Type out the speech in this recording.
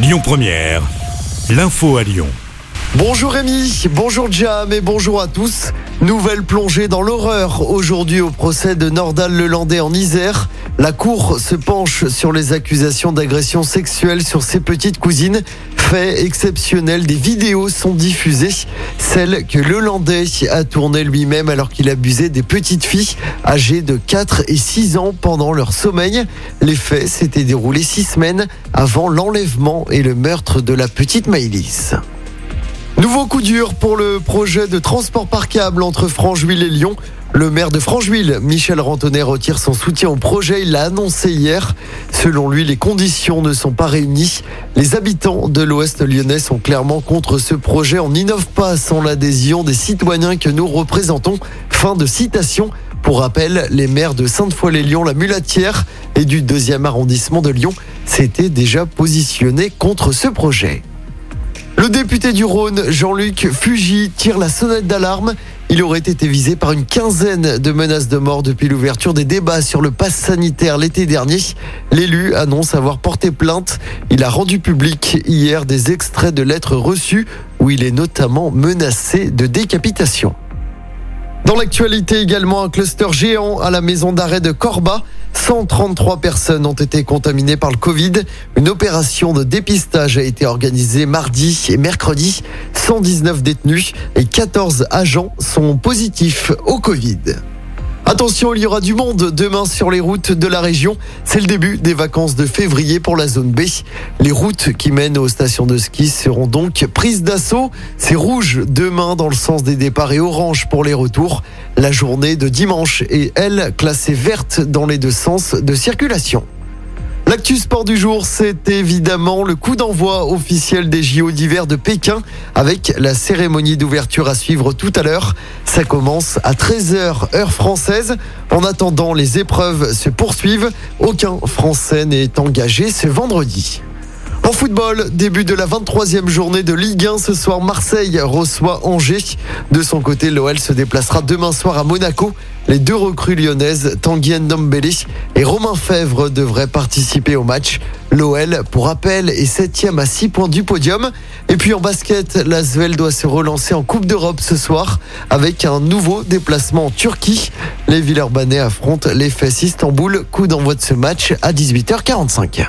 Lyon Première, l'info à Lyon. Bonjour Rémi, bonjour Jam et bonjour à tous. Nouvelle plongée dans l'horreur aujourd'hui au procès de Nordal Lelandais en Isère. La cour se penche sur les accusations d'agression sexuelle sur ses petites cousines. Fait exceptionnel, des vidéos sont diffusées. Celle que Lelandais a tournée lui-même alors qu'il abusait des petites filles âgées de 4 et 6 ans pendant leur sommeil. Les faits s'étaient déroulés six semaines avant l'enlèvement et le meurtre de la petite Maïlis. Nouveau coup dur pour le projet de transport par câble entre Francheville et Lyon. Le maire de Francheville, Michel Rantonnet, retire son soutien au projet. Il l'a annoncé hier. Selon lui, les conditions ne sont pas réunies. Les habitants de l'Ouest lyonnais sont clairement contre ce projet. On n'innove pas sans l'adhésion des citoyens que nous représentons. Fin de citation. Pour rappel, les maires de Sainte-Foy-les-Lyon, la Mulatière et du deuxième arrondissement de Lyon s'étaient déjà positionnés contre ce projet. Le député du Rhône, Jean-Luc Fugy, tire la sonnette d'alarme. Il aurait été visé par une quinzaine de menaces de mort depuis l'ouverture des débats sur le pass sanitaire l'été dernier. L'élu annonce avoir porté plainte. Il a rendu public hier des extraits de lettres reçues où il est notamment menacé de décapitation. Dans l'actualité également, un cluster géant à la maison d'arrêt de Corba. 133 personnes ont été contaminées par le Covid. Une opération de dépistage a été organisée mardi et mercredi. 119 détenus et 14 agents sont positifs au Covid. Attention, il y aura du monde demain sur les routes de la région. C'est le début des vacances de février pour la zone B. Les routes qui mènent aux stations de ski seront donc prises d'assaut. C'est rouge demain dans le sens des départs et orange pour les retours. La journée de dimanche est, elle, classée verte dans les deux sens de circulation. L'actu sport du jour, c'est évidemment le coup d'envoi officiel des JO d'hiver de Pékin avec la cérémonie d'ouverture à suivre tout à l'heure. Ça commence à 13h heure française. En attendant, les épreuves se poursuivent. Aucun Français n'est engagé ce vendredi. En football, début de la 23e journée de Ligue 1 ce soir, Marseille reçoit Angers. De son côté, l'OL se déplacera demain soir à Monaco. Les deux recrues lyonnaises, Tanguy Ndombele et Romain Fèvre, devraient participer au match. L'OL, pour rappel, est septième à 6 points du podium. Et puis en basket, l'Asvel doit se relancer en Coupe d'Europe ce soir avec un nouveau déplacement en Turquie. Les Villeurbanais affrontent les Fesses Istanbul. Coup d'envoi de ce match à 18h45.